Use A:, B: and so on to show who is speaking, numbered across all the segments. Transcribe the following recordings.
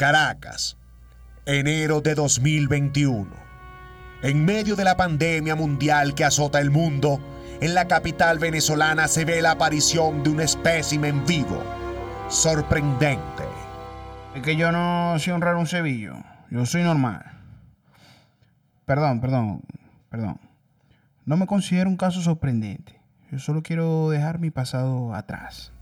A: Caracas, enero de 2021. En medio de la pandemia mundial que azota el mundo, en la capital venezolana se ve la aparición de un espécimen vivo, sorprendente.
B: Es que yo no soy un raro un yo soy normal. Perdón, perdón, perdón. No me considero un caso sorprendente. Yo solo quiero dejar mi pasado atrás.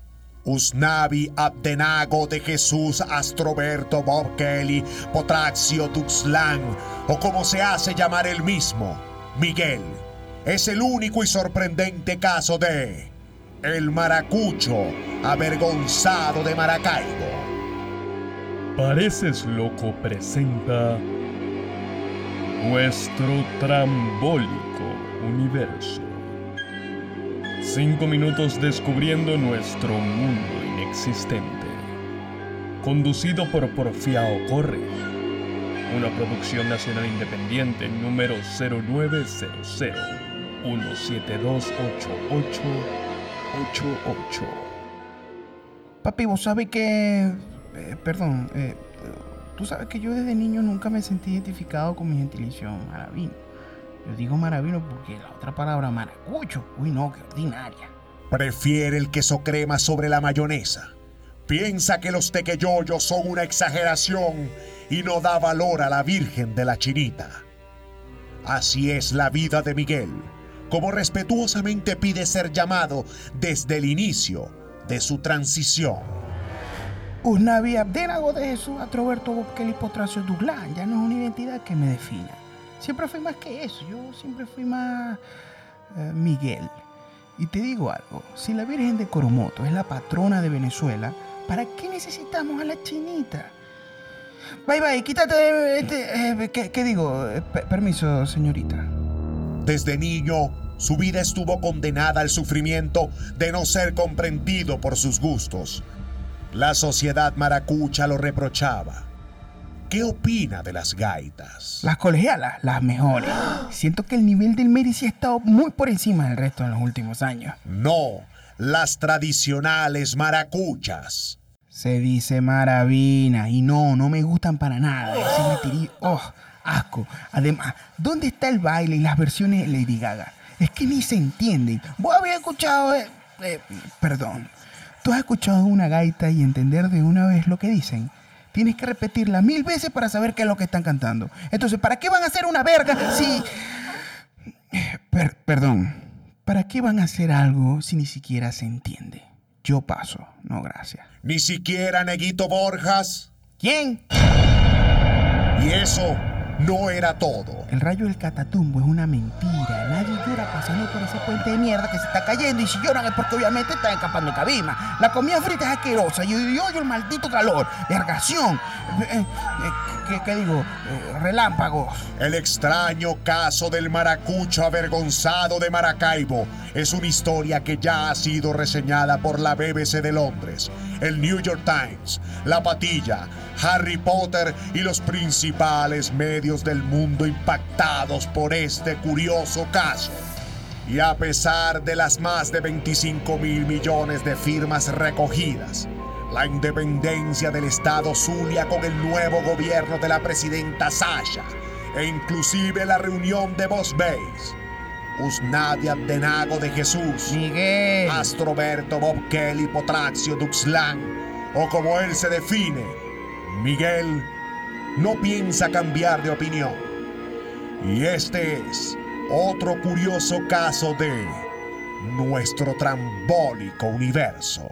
A: Usnavi Abdenago de Jesús Astroberto Bob Kelly Potraxio Tuxlan o como se hace llamar el mismo, Miguel, es el único y sorprendente caso de el maracucho avergonzado de Maracaibo.
C: Pareces loco presenta nuestro trambólico universo. Cinco minutos descubriendo nuestro mundo inexistente. Conducido por Porfiao Corre. Una producción nacional independiente número 0900 1728888.
B: Papi, vos sabes que... eh, perdón, eh, tú sabes que yo desde niño nunca me sentí identificado con mi gentilicio maravino. Yo digo maravino porque la otra palabra maracucho, uy no, qué ordinaria.
A: Prefiere el queso crema sobre la mayonesa. Piensa que los tequeyoyos son una exageración y no da valor a la Virgen de la Chinita. Así es la vida de Miguel, como respetuosamente pide ser llamado desde el inicio de su transición.
B: Usnavi Abdenago de Jesús Atroberto Bob Kelly Potracio Duglán ya no es una identidad que me defina. Siempre fui más que eso, yo siempre fui más eh, Miguel. Y te digo algo, si la Virgen de Coromoto es la patrona de Venezuela, ¿para qué necesitamos a la chinita? Bye bye, quítate este, eh, ¿qué, digo? Eh, pe- permiso, señorita.
A: Desde niño, su vida estuvo condenada al sufrimiento de no ser comprendido por sus gustos. La sociedad maracucha lo reprochaba. ¿Qué opina de las gaitas?
B: Las colegialas, las mejores. Siento que el nivel del Mary sí ha estado muy por encima del resto en los últimos años.
A: No, las tradicionales maracuchas.
B: Se dice maravina y no, no me gustan para nada. Oh, asco. Además, ¿dónde está el baile y las versiones de Lady Gaga? Es que ni se entienden. Vos habías escuchado, eh, eh, perdón, tú has escuchado una gaita y entender de una vez lo que dicen. Tienes que repetirla mil veces para saber qué es lo que están cantando. Entonces, ¿para qué van a hacer una verga si... Per- perdón, ¿para qué van a hacer algo si ni siquiera se entiende? Yo paso, no gracias.
A: Ni siquiera Neguito Borjas.
B: ¿Quién?
A: Y eso no era todo.
B: El rayo del catatumbo es una mentira. Pasando por ese puente de mierda que se está cayendo. Y si lloran es porque obviamente están escapando de cabima. La comida frita es asquerosa. Y odio el maldito calor. Vergación. Eh, eh, ¿qué, qué digo? Eh, relámpagos.
A: El extraño caso del maracucho avergonzado de Maracaibo es una historia que ya ha sido reseñada por la BBC de Londres, el New York Times, La Patilla, Harry Potter y los principales medios del mundo impactados por este curioso caso. Y a pesar de las más de 25 mil millones de firmas recogidas, la independencia del Estado Zulia con el nuevo gobierno de la presidenta Sasha e inclusive la reunión de Boss Base, Usnadia Denago de Jesús,
B: Miguel.
A: Astroberto Bob Kelly Potraxio Duxlan, o como él se define, Miguel, no piensa cambiar de opinión. Y este es otro curioso caso de nuestro trambólico universo.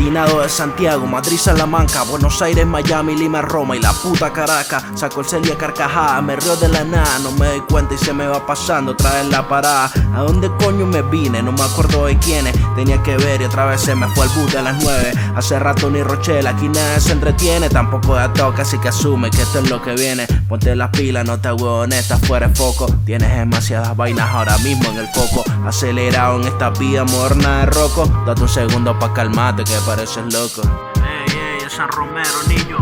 D: Obstinado de Santiago, Madrid, Salamanca, Buenos Aires, Miami, Lima, Roma y la puta Caracas. Saco el celia carcajada, me río de la nada, no me doy cuenta y se me va pasando otra vez la parada. ¿A dónde coño me vine? No me acuerdo de quiénes tenía que ver y otra vez se me fue el bus de las nueve. Hace rato ni Rochelle, aquí nadie se entretiene, tampoco da toque, así que asume que esto es lo que viene. Ponte las pilas, no te estás fuera de foco. Tienes demasiadas vainas ahora mismo en el coco. Acelerado en esta vida moderna de roco. Date un segundo pa' calmarte que pareces loco.
E: Ey, ey, esa
D: San Romero, niño.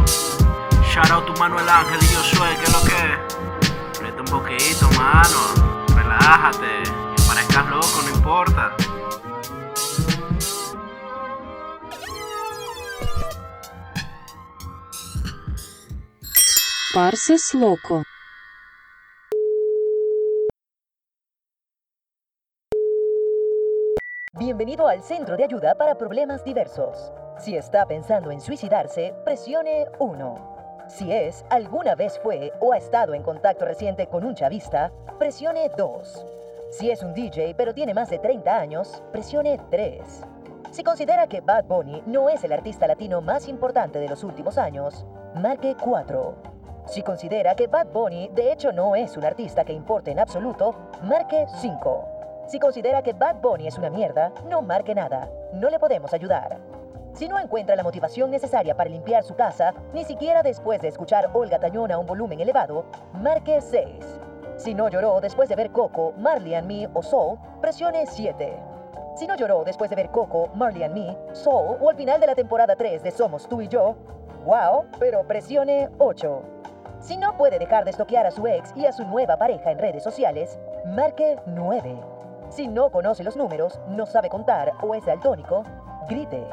D: Shout out tu Manuel Ángel y yo soy, que lo que? Vete un poquito, mano. Relájate. Que parezcas loco, no importa.
F: Parses loco.
G: Bienvenido al Centro de Ayuda para Problemas Diversos. Si está pensando en suicidarse, presione 1. Si es, alguna vez fue o ha estado en contacto reciente con un chavista, presione 2. Si es un DJ pero tiene más de 30 años, presione 3. Si considera que Bad Bunny no es el artista latino más importante de los últimos años, marque 4. Si considera que Bad Bunny de hecho no es un artista que importe en absoluto, marque 5. Si considera que Bad Bunny es una mierda, no marque nada. No le podemos ayudar. Si no encuentra la motivación necesaria para limpiar su casa, ni siquiera después de escuchar Olga Tañón a un volumen elevado, marque 6. Si no lloró después de ver Coco, Marley and Me o Soul, presione 7. Si no lloró después de ver Coco, Marley and Me, Soul o al final de la temporada 3 de Somos tú y yo, wow, pero presione 8. Si no puede dejar de estoquear a su ex y a su nueva pareja en redes sociales, marque 9. Si no conoce los números, no sabe contar o es daltónico, grite.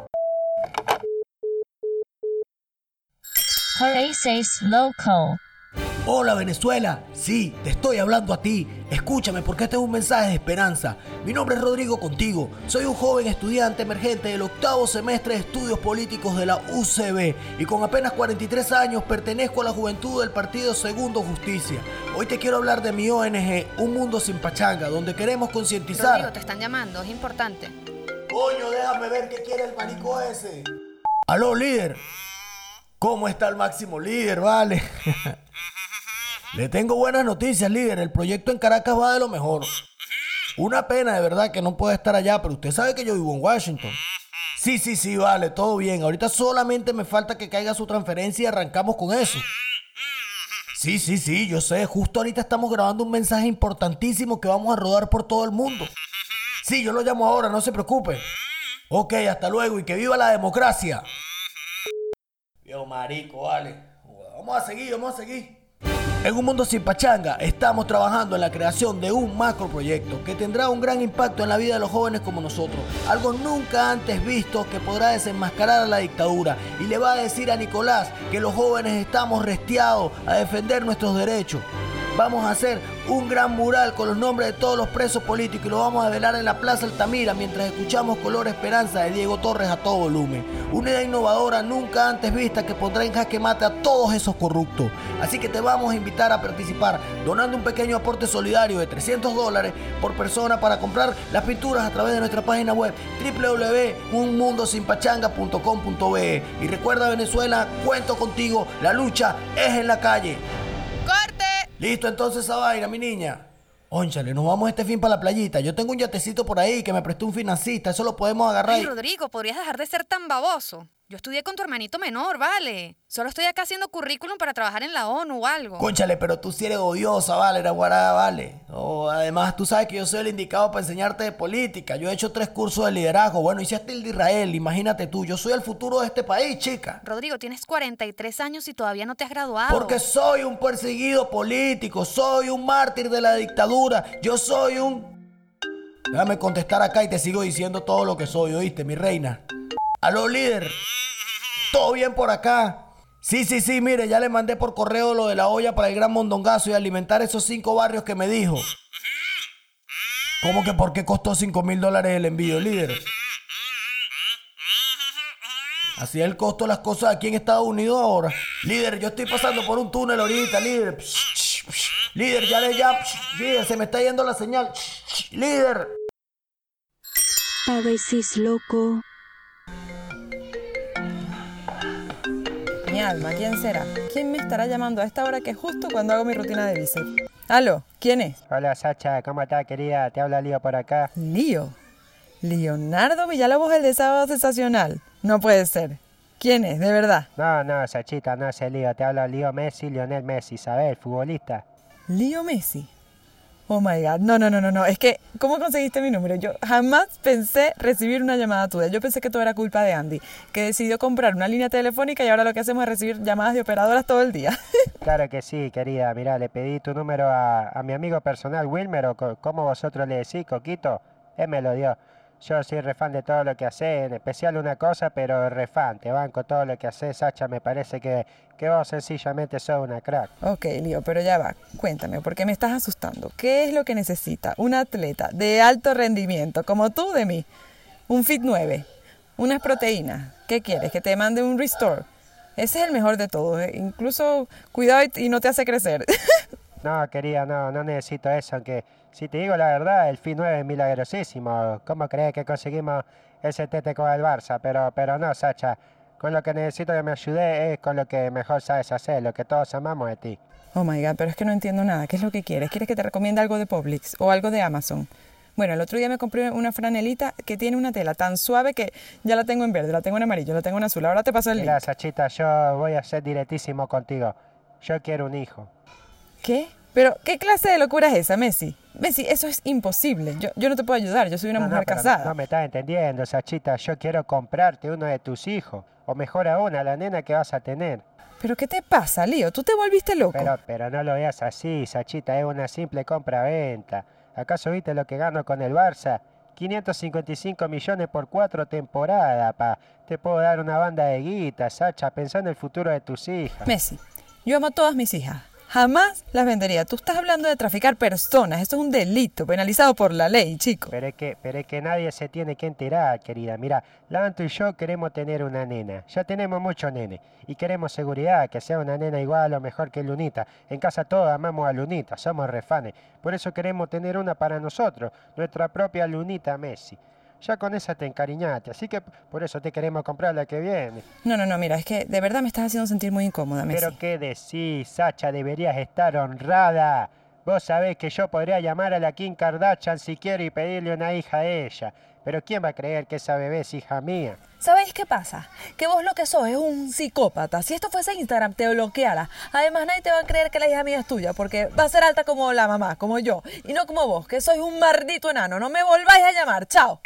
H: Hola Venezuela, sí, te estoy hablando a ti. Escúchame porque este es un mensaje de esperanza. Mi nombre es Rodrigo Contigo. Soy un joven estudiante emergente del octavo semestre de estudios políticos de la UCB y con apenas 43 años pertenezco a la juventud del partido Segundo Justicia. Hoy te quiero hablar de mi ONG, Un Mundo Sin Pachanga, donde queremos concientizar.
I: Rodrigo, te están llamando, es importante.
H: Coño, déjame ver qué quiere el marico ese. Aló, líder. ¿Cómo está el máximo líder, vale? Le tengo buenas noticias, líder. El proyecto en Caracas va de lo mejor. Una pena de verdad que no pueda estar allá, pero usted sabe que yo vivo en Washington. Sí, sí, sí, vale, todo bien. Ahorita solamente me falta que caiga su transferencia y arrancamos con eso. Sí, sí, sí, yo sé. Justo ahorita estamos grabando un mensaje importantísimo que vamos a rodar por todo el mundo. Sí, yo lo llamo ahora, no se preocupe. Ok, hasta luego y que viva la democracia. Viejo marico, vale. Vamos a seguir, vamos a seguir. En un mundo sin pachanga, estamos trabajando en la creación de un macroproyecto que tendrá un gran impacto en la vida de los jóvenes como nosotros. Algo nunca antes visto que podrá desenmascarar a la dictadura y le va a decir a Nicolás que los jóvenes estamos restiados a defender nuestros derechos. Vamos a hacer un gran mural con los nombres de todos los presos políticos y lo vamos a velar en la Plaza Altamira mientras escuchamos Color Esperanza de Diego Torres a todo volumen. Una idea innovadora nunca antes vista que pondrá en jaque mate a todos esos corruptos. Así que te vamos a invitar a participar donando un pequeño aporte solidario de 300 dólares por persona para comprar las pinturas a través de nuestra página web www.unmundosinpachanga.com.be. Y recuerda Venezuela, cuento contigo, la lucha es en la calle. Listo entonces esa vaina, mi niña. Ónchale, nos vamos este fin para la playita. Yo tengo un yatecito por ahí que me prestó un financista. Eso lo podemos agarrar. Y-
I: Rodrigo, podrías dejar de ser tan baboso. Yo estudié con tu hermanito menor, vale. Solo estoy acá haciendo currículum para trabajar en la ONU o algo.
H: Cónchale, pero tú sí eres odiosa, vale, era guarada, vale. No, además, tú sabes que yo soy el indicado para enseñarte de política. Yo he hecho tres cursos de liderazgo. Bueno, hice hasta el de Israel, imagínate tú. Yo soy el futuro de este país, chica.
I: Rodrigo, tienes 43 años y todavía no te has graduado.
H: Porque soy un perseguido político, soy un mártir de la dictadura, yo soy un... Déjame contestar acá y te sigo diciendo todo lo que soy, ¿oíste, mi reina? Aló, líder. ¿Todo bien por acá? Sí, sí, sí, mire, ya le mandé por correo lo de la olla para el gran mondongazo y alimentar esos cinco barrios que me dijo. ¿Cómo que por qué costó cinco mil dólares el envío, líder? Así es el costo de las cosas aquí en Estados Unidos ahora. Líder, yo estoy pasando por un túnel ahorita, líder. Líder, ya le ya. Líder, se me está yendo la señal. Líder.
F: Paraces loco.
J: Mi alma, ¿quién será? ¿Quién me estará llamando a esta hora que es justo cuando hago mi rutina de bíceps? Aló, ¿quién es?
K: Hola Sacha, ¿cómo estás querida? Te habla Lío por acá.
J: Lío. Leonardo Villalobos, el de Sábado Sensacional. No puede ser. ¿Quién es, de verdad?
K: No, no, Sachita, no es el Lío. Te habla Lío Messi, Lionel Messi, ¿sabes? El futbolista.
J: Lío Messi. Oh my god, no, no, no, no, no. Es que, ¿cómo conseguiste mi número? Yo jamás pensé recibir una llamada tuya. Yo pensé que todo era culpa de Andy, que decidió comprar una línea telefónica y ahora lo que hacemos es recibir llamadas de operadoras todo el día.
K: Claro que sí, querida. Mira, le pedí tu número a, mi amigo personal Wilmer, o co- como vosotros le decís, Coquito. Él me lo dio. Yo soy refan de todo lo que haces, en especial una cosa, pero refan. Te banco todo lo que haces, Sacha. Me parece que, que vos sencillamente sos una crack.
J: Ok, Lío, pero ya va. Cuéntame, porque me estás asustando. ¿Qué es lo que necesita un atleta de alto rendimiento como tú de mí? Un Fit 9, unas proteínas. ¿Qué quieres? ¿Que te mande un Restore? Ese es el mejor de todos. eh. Incluso cuidado y- y no te hace crecer.
K: No, querida, no, no necesito eso, aunque si te digo la verdad, el FI 9 es milagrosísimo. ¿Cómo crees que conseguimos ese tete con el Barça? Pero, pero no, Sacha, con lo que necesito que me ayude es con lo que mejor sabes hacer, lo que todos amamos de ti.
J: Oh my god, pero es que no entiendo nada. ¿Qué es lo que quieres? ¿Quieres que te recomiende algo de Publix o algo de Amazon? Bueno, el otro día me compré una franelita que tiene una tela tan suave que ya la tengo en verde, la tengo en amarillo, la tengo en azul. Ahora te paso el link.
K: Mira, Sachita, yo voy a ser directísimo contigo. Yo quiero un hijo.
J: ¿Qué? Pero, ¿qué clase de locura es esa, Messi? Messi, eso es imposible. Yo, yo no te puedo ayudar, yo soy una
K: No,
J: mujer
K: no-
J: casada.
K: No, me estás entendiendo, Sachita. Yo quiero comprarte uno de tus hijos. O mejor aún, a la nena que vas a tener.
J: ¿Pero qué te pasa, Lío? ¿Tú te volviste loco?
K: Pero, pero no lo veas así, Sachita, es una simple compra-venta. ¿Acaso viste lo que gano con el Barça? 555 millones por cuatro temporadas, pa. Te puedo dar una banda de guita, Sacha, pensá en el futuro de tus hijas.
J: Messi, yo amo a todas mis hijas. Jamás las vendería. Tú estás hablando de traficar personas. Eso es un delito penalizado por la ley, chico.
K: Pero es que, pero es que nadie se tiene que enterar, querida. Mira, Lanto y yo queremos tener una nena. Ya tenemos mucho nene. Y queremos seguridad, que sea una nena igual o mejor que Lunita. En casa todos amamos a Lunita, somos refanes. Por eso queremos tener una para nosotros, nuestra propia Lunita Messi. Ya con esa te encariñaste, así que por eso te queremos comprar la que viene.
J: No, no, no, mira, es que de verdad me estás haciendo sentir muy incómoda, Messi.
K: Pero qué decís, Sacha, deberías estar honrada. Vos sabés que yo podría llamar a la Kim Kardashian si quiero y pedirle una hija a ella. Pero ¿quién va a creer que esa bebé es hija mía?
L: ¿Sabéis qué pasa? Que vos lo que sos es un psicópata. Si esto fuese Instagram, te bloqueara. Además, nadie te va a creer que la hija mía es tuya, porque va a ser alta como la mamá, como yo. Y no como vos, que sois un maldito enano. No me volváis a llamar. Chao.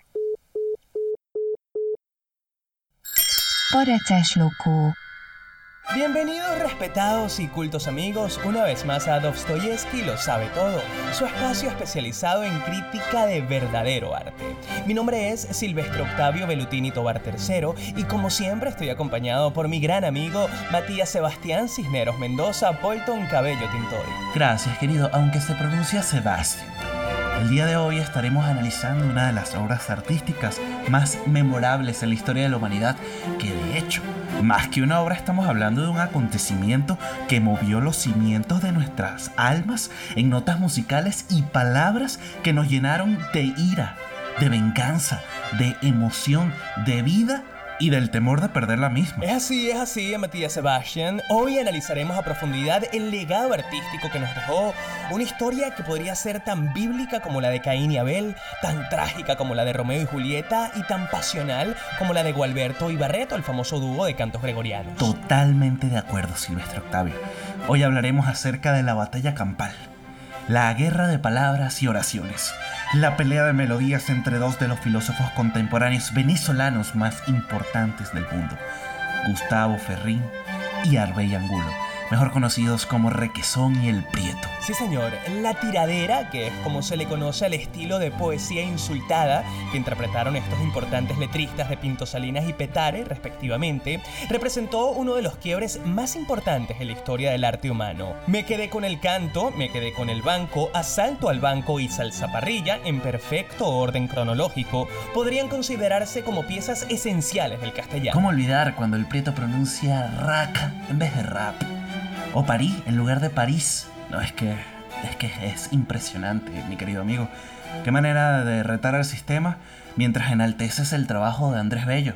M: Bienvenidos respetados y cultos amigos una vez más a Dostoyevsky lo sabe todo, su espacio especializado en crítica de verdadero arte. Mi nombre es Silvestre Octavio Velutini Tobar III y como siempre estoy acompañado por mi gran amigo Matías Sebastián Cisneros Mendoza Bolton Cabello Tintori.
N: Gracias, querido, aunque se pronuncia Sebastián. El día de hoy estaremos analizando una de las obras artísticas más memorables en la historia de la humanidad, que de hecho, más que una obra estamos hablando de un acontecimiento que movió los cimientos de nuestras almas en notas musicales y palabras que nos llenaron de ira, de venganza, de emoción, de vida y del temor de perder la misma.
M: Es así, es así, Matías Sebastián. Hoy analizaremos a profundidad el legado artístico que nos dejó una historia que podría ser tan bíblica como la de Caín y Abel, tan trágica como la de Romeo y Julieta y tan pasional como la de Gualberto y Barreto, el famoso dúo de cantos gregorianos.
N: Totalmente de acuerdo, Silvestre Octavio. Hoy hablaremos acerca de la batalla campal, la guerra de palabras y oraciones, la pelea de melodías entre dos de los filósofos contemporáneos venezolanos más importantes del mundo, Gustavo Ferrín y Arbey Angulo, mejor conocidos como Requesón y el Prieto.
M: Sí, señor. La tiradera, que es como se le conoce al estilo de poesía insultada que interpretaron estos importantes letristas de Pinto Salinas y Petare, respectivamente, representó uno de los quiebres más importantes en la historia del arte humano. Me quedé con el canto, me quedé con el banco, asalto al banco y salsaparrilla, en perfecto orden cronológico, podrían considerarse como piezas esenciales del castellano.
N: ¿Cómo olvidar cuando el Prieto pronuncia raca en vez de rap? O París en lugar de París. No, es que, es que es impresionante, mi querido amigo. Qué manera de retar al sistema mientras enalteces el trabajo de Andrés Bello,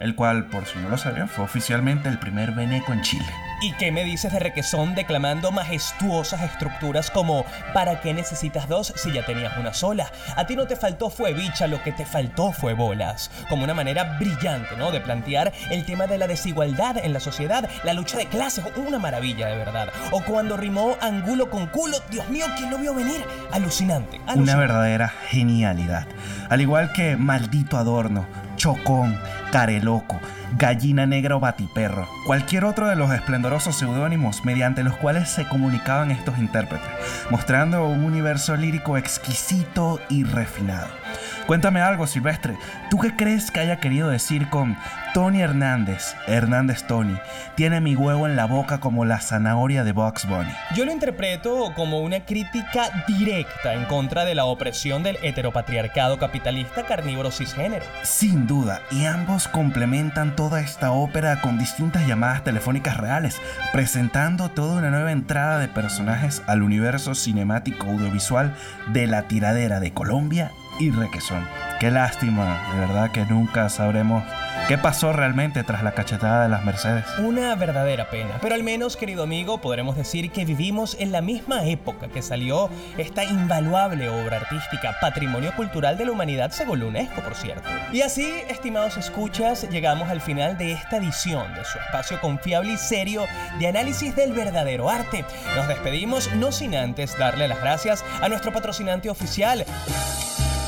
N: el cual, por si no lo sabían, fue oficialmente el primer veneco en Chile.
M: ¿Y qué me dices de Requesón declamando majestuosas estructuras como ¿Para qué necesitas dos si ya tenías una sola? A ti no te faltó fue bicha, lo que te faltó fue bolas. Como una manera brillante, ¿no? De plantear el tema de la desigualdad en la sociedad, la lucha de clases, una maravilla de verdad. O cuando rimó angulo con culo, Dios mío, ¿quién lo vio venir? Alucinante.
N: Una
M: alucinante.
N: verdadera genialidad. Al igual que Maldito Adorno, Chocón, Careloco, Gallina Negra o Batiperro, cualquier otro de los esplendorosos seudónimos mediante los cuales se comunicaban estos intérpretes, mostrando un universo lírico exquisito y refinado. Cuéntame algo, Silvestre. ¿Tú qué crees que haya querido decir con Tony Hernández, Hernández Tony, tiene mi huevo en la boca como la zanahoria de Box Bunny?
M: Yo lo interpreto como una crítica directa en contra de la opresión del heteropatriarcado capitalista carnívoro cisgénero.
N: Sin duda, y ambos complementan toda esta ópera con distintas llamadas telefónicas reales, presentando toda una nueva entrada de personajes al universo cinemático audiovisual de la tiradera de Colombia y Requesón. Qué lástima, de verdad que nunca sabremos qué pasó realmente tras la cachetada de las Mercedes.
M: Una verdadera pena, pero al menos, querido amigo, podremos decir que vivimos en la misma época que salió esta invaluable obra artística, patrimonio cultural de la humanidad según la UNESCO, por cierto. Y así, estimados escuchas, llegamos al final de esta edición de su espacio confiable y serio de análisis del verdadero arte. Nos despedimos no sin antes darle las gracias a nuestro patrocinante oficial.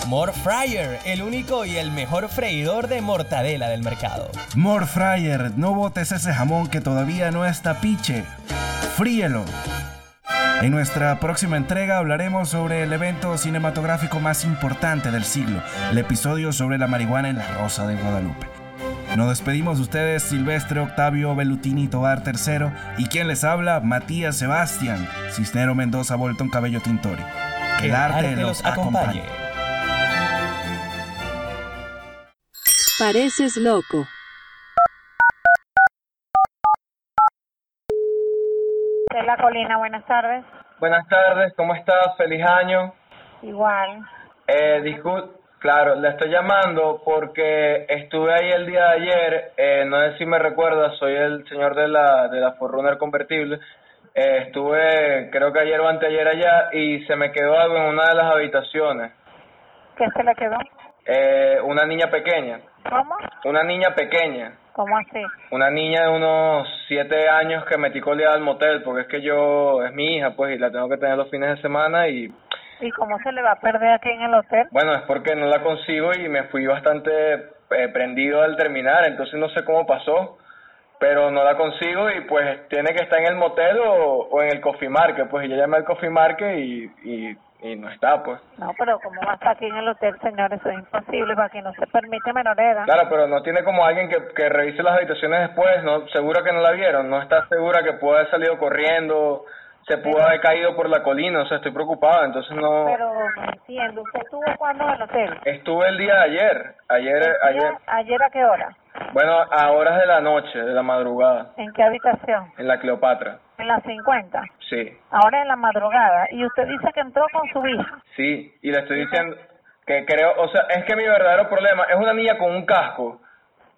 M: More Fryer, el único y el mejor freidor de mortadela del mercado.
N: More Fryer, no botes ese jamón que todavía no está piche. Fríelo. En nuestra próxima entrega hablaremos sobre el evento cinematográfico más importante del siglo, el episodio sobre la marihuana en la Rosa de Guadalupe. Nos despedimos de ustedes, Silvestre Octavio Belutini Tobar III, y quien les habla, Matías Sebastián, Cisnero Mendoza Bolton Cabello Tintori. Que el arte los acompañe.
F: Pareces loco.
O: De la colina, buenas tardes.
P: Buenas tardes, ¿cómo estás? Feliz año.
O: Igual.
P: Eh, discul- claro, le estoy llamando porque estuve ahí el día de ayer, eh, no sé si me recuerda, soy el señor de la, de la Forerunner convertible. Eh, estuve, creo que ayer o anteayer allá y se me quedó algo en una de las habitaciones.
O: ¿Qué se le quedó?
P: Eh, una niña pequeña,
O: ¿Cómo?
P: una niña pequeña,
O: ¿Cómo así?
P: una niña de unos siete años que metí colgada al motel porque es que yo, es mi hija pues y la tengo que tener los fines de semana y
O: ¿Y cómo se le va a perder aquí en el hotel?
P: Bueno, es porque no la consigo y me fui bastante eh, prendido al terminar, entonces no sé cómo pasó, pero no la consigo y pues tiene que estar en el motel o, o en el coffee market, pues y yo llamé al coffee market y, y, y no está, pues.
O: No, pero ¿cómo va a estar aquí en el hotel, señor? Eso es imposible, para aquí no se permite menor edad.
P: Claro, pero no tiene como alguien que, que revise las habitaciones después, ¿no? Segura que no la vieron, no está segura que pudo haber salido corriendo, se pudo haber caído por la colina, o sea, estoy preocupado, entonces no...
O: Pero entiendo, ¿usted estuvo cuándo en el hotel?
P: Estuve el día de ayer, ayer, ayer,
O: ¿Ayer a qué hora?
P: bueno, a horas de la noche, de la madrugada,
O: ¿En qué habitación?
P: en la Cleopatra,
O: En las 50.
P: sí.
O: Ahora en la madrugada. Y usted dice que entró con su hija.
P: Sí, y le estoy diciendo que creo, o sea, es que mi verdadero problema es una niña con un casco.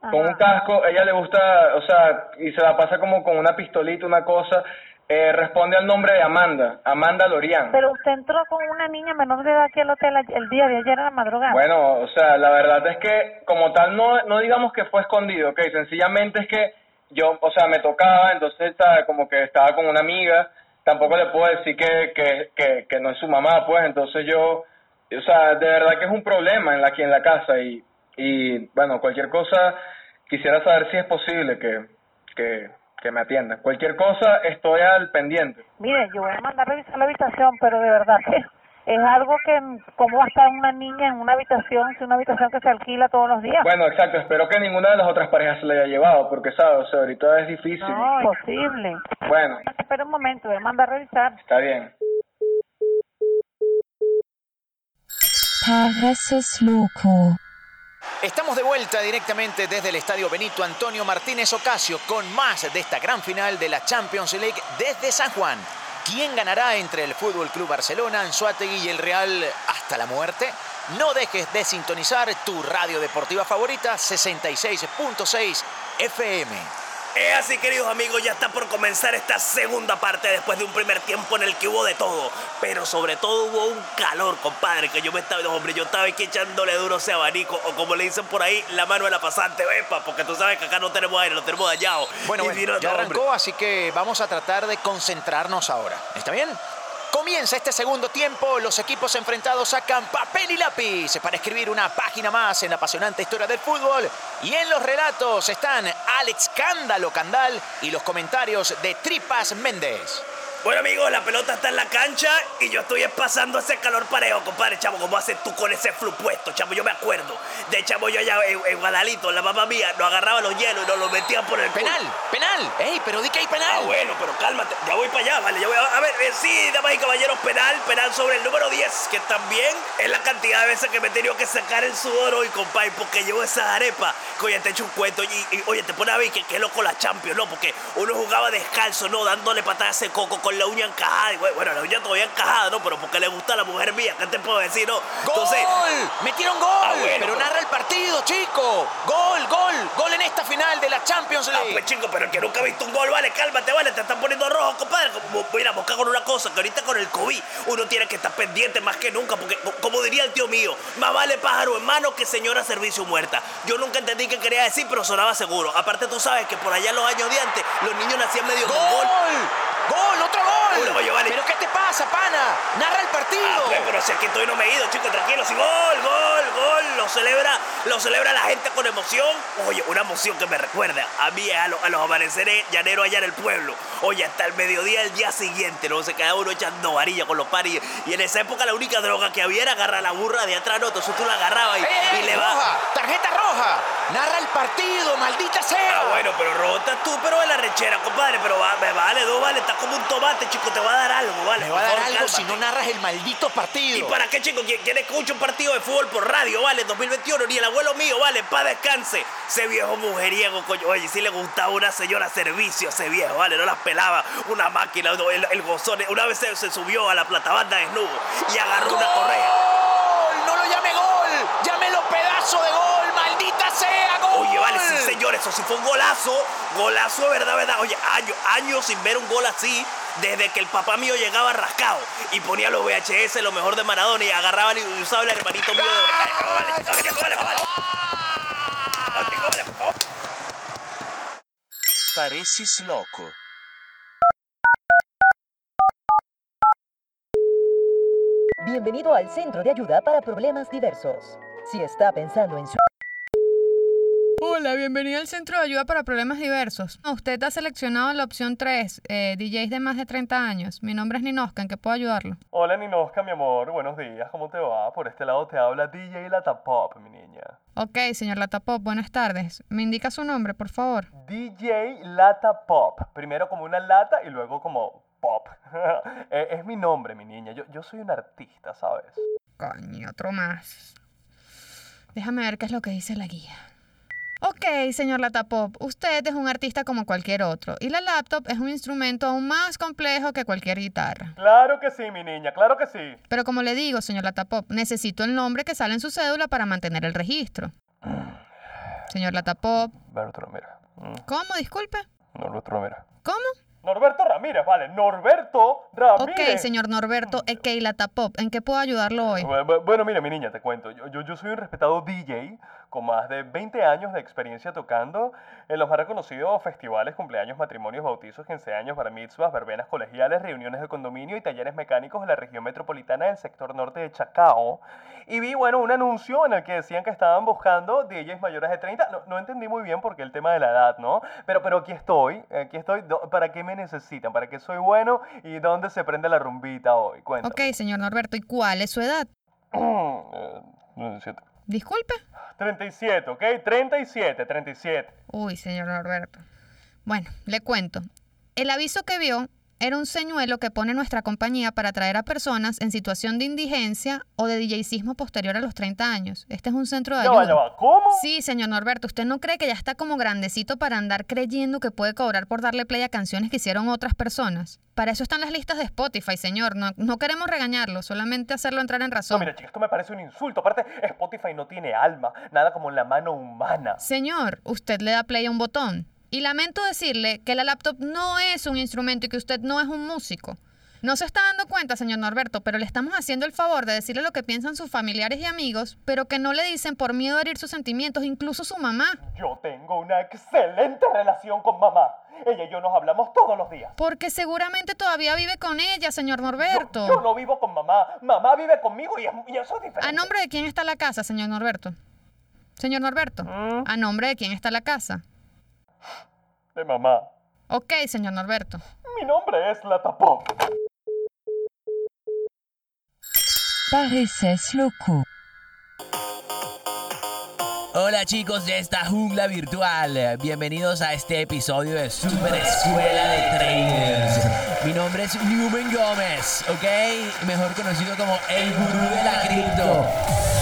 P: Con un casco, ella le gusta, o sea, y se la pasa como con una pistolita, una cosa. Eh, responde al nombre de Amanda, Amanda Lorian.
O: Pero usted entró con una niña menor de edad aquí al hotel a- el día de ayer en la madrugada.
P: Bueno, o sea, la verdad es que como tal no, no digamos que fue escondido, ok, sencillamente es que yo, o sea, me tocaba, entonces estaba como que estaba con una amiga, tampoco le puedo decir que, que, que, que no es su mamá, pues, entonces yo, o sea, de verdad que es un problema en la, aquí en la casa y, y bueno, cualquier cosa, quisiera saber si es posible que, que, que me atienda. Cualquier cosa, estoy al pendiente.
O: Mire, yo voy a mandar a revisar la habitación, pero de verdad que es algo que, ¿cómo va a estar una niña en una habitación, si una habitación que se alquila todos los días?
P: Bueno, exacto, espero que ninguna de las otras parejas se la haya llevado, porque, ¿sabes? O sea, ahorita es difícil.
O: No, imposible.
P: Bueno,
O: Espera un momento, voy a mandar a revisar.
P: está bien.
F: Pareces loco.
Q: Estamos de vuelta directamente desde el estadio Benito Antonio Martínez Ocasio con más de esta gran final de la Champions League desde San Juan. ¿Quién ganará entre el Fútbol Club Barcelona, Anzuategui y el Real hasta la muerte? No dejes de sintonizar tu radio deportiva favorita 66.6 FM.
R: Es así, queridos amigos, ya está por comenzar esta segunda parte después de un primer tiempo en el que hubo de todo. Pero sobre todo hubo un calor, compadre, que yo me estaba, hombre, yo estaba aquí echándole duro ese abanico, o como le dicen por ahí, la mano de la pasante, vepa, porque tú sabes que acá no tenemos aire, lo tenemos dañado.
Q: Bueno,
R: Y
Q: bueno,
R: mira,
Q: ya
R: no,
Q: arrancó,
R: hombre.
Q: así que vamos a tratar de concentrarnos ahora. ¿Está bien? Comienza este segundo tiempo, los equipos enfrentados sacan papel y lápiz para escribir una página más en la apasionante historia del fútbol. Y en los relatos están Alex Cándalo Candal y los comentarios de Tripas Méndez.
R: Bueno, amigos, la pelota está en la cancha y yo estoy pasando ese calor parejo, compadre, chamo. ¿Cómo haces tú con ese flu puesto, chamo? Yo me acuerdo. De chamo, yo allá en, en Guadalito, la mamá mía, nos agarraba los hielos y nos los metían por el
Q: Penal, penal. Ey, pero di que hay penal.
R: Ah, bueno, pero cálmate. Ya voy para allá, vale. Ya voy a, a ver, eh, sí, damas y caballeros, penal, penal sobre el número 10, que también es la cantidad de veces que me he tenido que sacar el sudor hoy, compadre, porque llevo esa arepa. Que oye, te echo un cuento y, y, oye, te pone a ver que qué loco la Champions, ¿no? Porque uno jugaba descalzo, ¿no? Dándole patadas a ese coco con la uña encajada. Y bueno, la uña todavía encajada, ¿no? Pero porque le gusta a la mujer mía, ¿qué te puedo decir, no? Entonces,
Q: ¡Gol! ¡Metieron gol!
R: Ah, bueno,
Q: pero
R: pero-
Q: narra el partido, chico. ¡Gol, gol! ¡Gol en esta final de la Champions
R: Ah,
Q: League!
R: pues chico, pero el que nunca ha visto un gol, vale, cálmate, vale, te están poniendo rojo, compadre. Mira, busca con una cosa, que ahorita con el COVID uno tiene que estar pendiente más que nunca, porque co- como diría el tío mío, más vale pájaro en mano que señora servicio muerta. Yo nunca entendí qué quería decir, pero sonaba seguro. Aparte tú sabes que por allá en los años de antes, los niños nacían medio con gol.
Q: ¡Gol! ¡Otro gol! ¿Pero qué te pasa, pana? ¡Narra el partido!
R: Ah, pues, pero si aquí estoy no me he ido, chicos, tranquilos. Y gol, gol, gol. Lo celebra, lo celebra la gente con emoción. Oye, una emoción que me recuerda a mí, a, lo- a los amaneceres llaneros allá en el pueblo. Oye, hasta el mediodía del día siguiente, ¿no? Se quedaba uno echando varilla con los paris. Y en esa época la única droga que había era agarrar la burra de atrás, ¿no? Entonces tú la agarrabas y,
Q: ¡Ey, ey,
R: y le
Q: roja!
R: vas.
Q: ¡Tarjeta roja! ¡Narra el partido, maldita sea!
R: Ah, bueno, pero rota tú, pero de la rechera, compadre. Pero va- me vale, dos, vale. Está como un tomate, chico. Te va a dar algo, vale.
Q: Me va a dar
R: favor,
Q: algo si no narras el maldito partido.
R: ¿Y para qué, chico? ¿Quién, quién escucha un partido de fútbol por radio, vale? 2021, ni el abuelo mío, vale, pa' descanse. Ese viejo mujeriego, coño. Oye, si le gustaba una señora servicio, ese viejo, vale, no las pelaba. Una máquina, el, el gozón. Una vez se, se subió a la platabanda desnudo y agarró una correa. Oye, vale, sí, señor, eso sí fue un golazo. Golazo de verdad, verdad. Oye, años, años sin ver un gol así. Desde que el papá mío llegaba rascado y ponía los VHS, lo mejor de Maradona, y agarraba y usaba el hermanito mío de.
Q: Pareces loco.
G: Bienvenido al Centro de Ayuda para Problemas Diversos. Si está pensando en su...
I: Hola, bienvenido al Centro de Ayuda para Problemas Diversos. Usted ha seleccionado la opción 3, eh, DJs de más de 30 años. Mi nombre es Ninoska, ¿en qué puedo ayudarlo?
C: Hola Ninoska, mi amor, buenos días, ¿cómo te va? Por este lado te habla DJ Lata Pop, mi niña.
I: Ok, señor Latapop, buenas tardes. ¿Me indica su nombre, por favor?
C: DJ Lata Pop, primero como una lata y luego como pop. Eh, es mi nombre, mi niña, yo, yo soy un artista, ¿sabes?
I: Coño, otro más. Déjame ver qué es lo que dice la guía. Ok, señor Latapop, usted es un artista como cualquier otro y la laptop es un instrumento aún más complejo que cualquier guitarra.
C: Claro que sí, mi niña, claro que sí.
I: Pero como le digo, señor Latapop, necesito el nombre que sale en su cédula para mantener el registro. Señor Latapop,
C: Norberto Ramírez. Mm,
I: ¿cómo? Disculpe.
C: Norberto Ramírez.
I: ¿Cómo?
C: Norberto Ramírez, vale, Norberto Ramírez.
I: Ok, señor Norberto, ok, Latapop, ¿en qué puedo ayudarlo hoy?
C: Bu- bu- Bueno, mira, mi niña, te cuento. Yo, yo, yo soy un respetado DJ con más de 20 años de experiencia tocando en los más reconocidos festivales, cumpleaños, matrimonios, bautizos, 15 años, bar mitzvahs, verbenas colegiales, reuniones de condominio y talleres mecánicos en la región metropolitana del sector norte de Chacao. Y vi, bueno, un anuncio en el que decían que estaban buscando DJs mayores de 30. No, no entendí muy bien por qué el tema de la edad, ¿no? Pero, pero aquí estoy, aquí estoy. ¿Para qué me necesitan? ¿Para qué soy bueno? ¿Y dónde se prende la rumbita hoy? Cuéntame.
I: Ok, señor Norberto, ¿y cuál es su edad?
C: Eh, 17.
I: Disculpe.
C: 37, ¿ok? 37, 37.
I: Uy, señor Norberto. Bueno, le cuento. El aviso que vio era un señuelo que pone nuestra compañía para atraer a personas en situación de indigencia o de DJismo posterior a los 30 años. Este es un centro de ayuda.
C: ¿Cómo?
I: Sí, señor Norberto, ¿usted no cree que ya está como grandecito para andar creyendo que puede cobrar por darle play a canciones que hicieron otras personas? Para eso están las listas de Spotify, señor. No, no queremos regañarlo, solamente hacerlo entrar en
C: No,
I: razón.
C: mira, chica, esto me parece un insulto. Aparte, Spotify no tiene alma, nada como la mano humana.
I: Señor, usted le da play a un botón. Y lamento decirle que la laptop no es un instrumento y que usted no es un músico. No se está dando cuenta, señor Norberto, pero le estamos haciendo el favor de decirle lo que piensan sus familiares y amigos, pero que no le dicen por miedo a herir sus sentimientos, incluso su mamá.
C: Yo tengo una excelente relación con mamá. Ella y yo nos hablamos todos los días.
I: Porque seguramente todavía vive con ella, señor Norberto.
C: Yo no vivo con mamá. Mamá vive conmigo y, es- y eso es diferente.
I: ¿A nombre de quién está la casa, señor Norberto? Señor Norberto, ¿a nombre de quién está la casa?
C: De mamá.
I: Ok, señor Norberto.
C: Mi nombre es La.
F: Pareces loco.
S: Hola chicos de esta jungla virtual, bienvenidos a este episodio de Super Escuela de Traders. Mi nombre es Newman Gómez, ¿ok? Mejor conocido como el gurú de la cripto.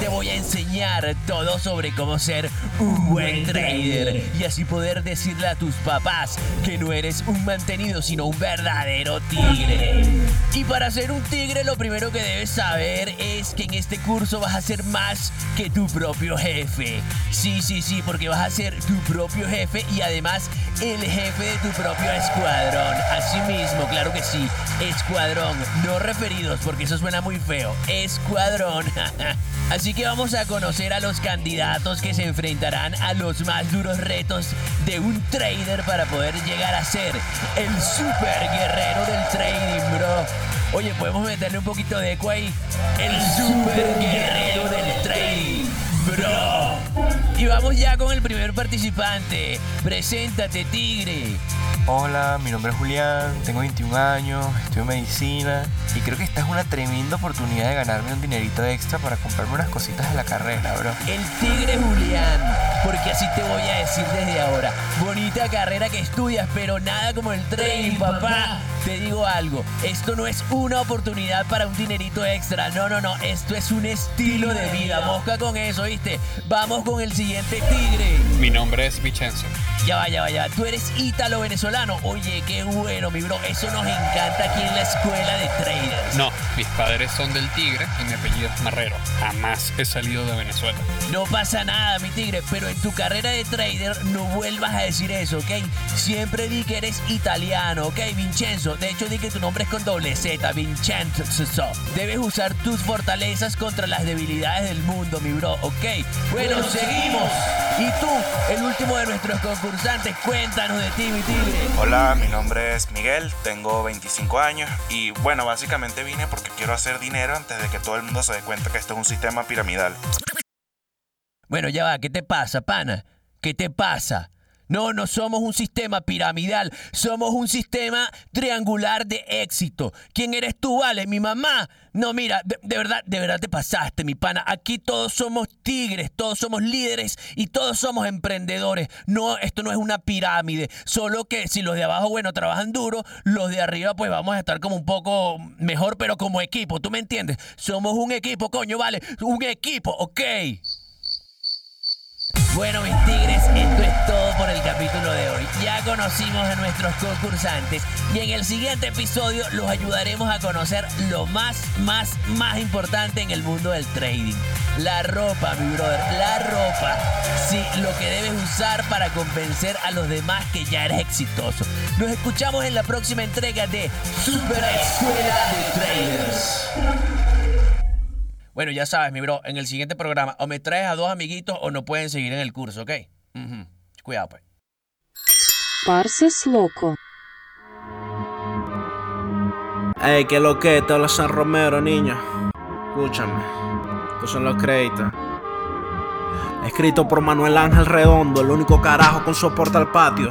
S: Te voy a enseñar todo sobre cómo ser un buen trader y así poder decirle a tus papás que no eres un mantenido sino un verdadero tigre. Y para ser un tigre lo primero que debes saber es que en este curso vas a ser más que tu propio jefe. Sí, sí, sí, porque vas a ser tu propio jefe y además el jefe de tu propio escuadrón. Así mismo, claro que sí, escuadrón, no referidos porque eso suena muy feo. Escuadrón. Así que vamos a conocer a los candidatos que se enfrentarán a los más duros retos de un trader para poder llegar a ser el super guerrero del trading, bro. Oye, podemos meterle un poquito de eco ahí. El super guerrero del trading, bro. Y vamos ya con el primer participante. Preséntate, tigre.
T: Hola, mi nombre es Julián, tengo 21 años, estudio medicina y creo que esta es una tremenda oportunidad de ganarme un dinerito extra para comprarme unas cositas de la carrera, bro.
S: El tigre Julián, porque así te voy a decir desde ahora. Bonita carrera que estudias, pero nada como el trading, papá. Te digo algo, esto no es una oportunidad para un dinerito extra, no, no, no, esto es un estilo de vida. Mosca con eso, ¿viste? Vamos con el siguiente tigre.
U: Mi nombre es Vicenzo.
S: Ya va, ya va, ya va. Tú eres ítalo-venezolano. Oye, qué bueno, mi bro. Eso nos encanta aquí en la escuela de traders.
U: No, mis padres son del Tigre y mi apellido es Marrero. Jamás he salido de Venezuela.
S: No pasa nada, mi tigre, pero en tu carrera de trader no vuelvas a decir eso, ¿ok? Siempre di que eres italiano, ¿ok, Vincenzo? De hecho, di que tu nombre es con doble Z, Vincenzo. Debes usar tus fortalezas contra las debilidades del mundo, mi bro, ¿ok? Bueno, seguimos. Y tú, el último de nuestros concursantes, cuéntanos de ti, mi tigre.
V: Hola, mi nombre es Miguel, tengo 25 años y bueno, básicamente vine porque quiero hacer dinero antes de que todo el mundo se dé cuenta que esto es un sistema piramidal.
S: Bueno, ya va, ¿qué te pasa, pana? ¿Qué te pasa? No, no somos un sistema piramidal, somos un sistema triangular de éxito. ¿Quién eres tú, vale? ¿Mi mamá? No, mira, de, verdad, de verdad te pasaste, mi pana. Aquí todos somos tigres, todos somos líderes y todos somos emprendedores. No, esto no es una pirámide, solo que si los de abajo, bueno, trabajan duro, los de arriba pues vamos a estar como un poco mejor, pero como equipo, ¿tú me entiendes? Somos un equipo, coño, vale, un equipo, ¿ok? Bueno, mis tigres, esto es todo el capítulo de hoy. Ya conocimos a nuestros concursantes y en el siguiente episodio los ayudaremos a conocer lo más, más, más importante en el mundo del trading. La ropa, mi brother, la ropa. Sí, lo que debes usar para convencer a los demás que ya eres exitoso. Nos escuchamos en la próxima entrega de Super Escuela de Traders. Bueno, ya sabes, mi bro, en el siguiente programa o me traes a dos amiguitos o no pueden seguir en el curso, ¿ok? Cuidado, pues.
F: Parses loco.
D: Ey, que lo que, te habla San Romero, niño. Escúchame. Estos son los créditos. Escrito por Manuel Ángel Redondo, el único carajo con soporte al patio.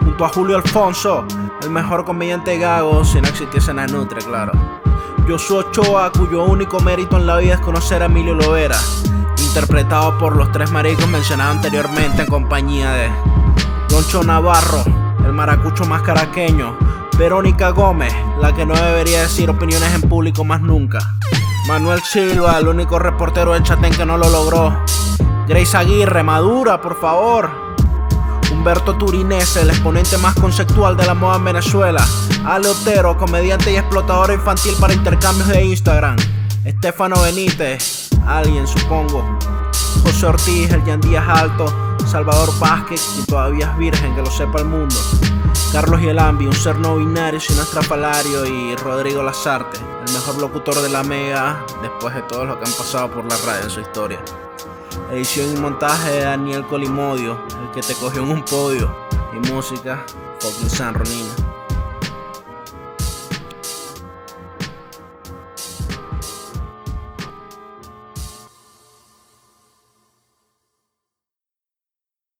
D: Junto a Julio Alfonso, el mejor comediante gago, si no existiese Nanutre, claro. Yo soy Ochoa, cuyo único mérito en la vida es conocer a Emilio Lovera, interpretado por los tres maricos mencionados anteriormente en compañía de Loncho Navarro, el maracucho más caraqueño, Verónica Gómez, la que no debería decir opiniones en público más nunca, Manuel Silva, el único reportero del Chatén que no lo logró, Grace Aguirre, madura, por favor. Humberto Turinese, el exponente más conceptual de la moda en Venezuela. Ale Otero, comediante y explotador infantil para intercambios de Instagram. Estefano Benítez, alguien supongo. José Ortiz, el Díaz Alto. Salvador Vázquez, que todavía es virgen, que lo sepa el mundo. Carlos Yelambi, un ser no binario sin estrafalario. Y Rodrigo Lazarte, el mejor locutor de la Mega después de todo lo que han pasado por la radio en su historia. Edición y montaje de Daniel Colimodio, el que te cogió en un podio. Y música, fucking San Ronino.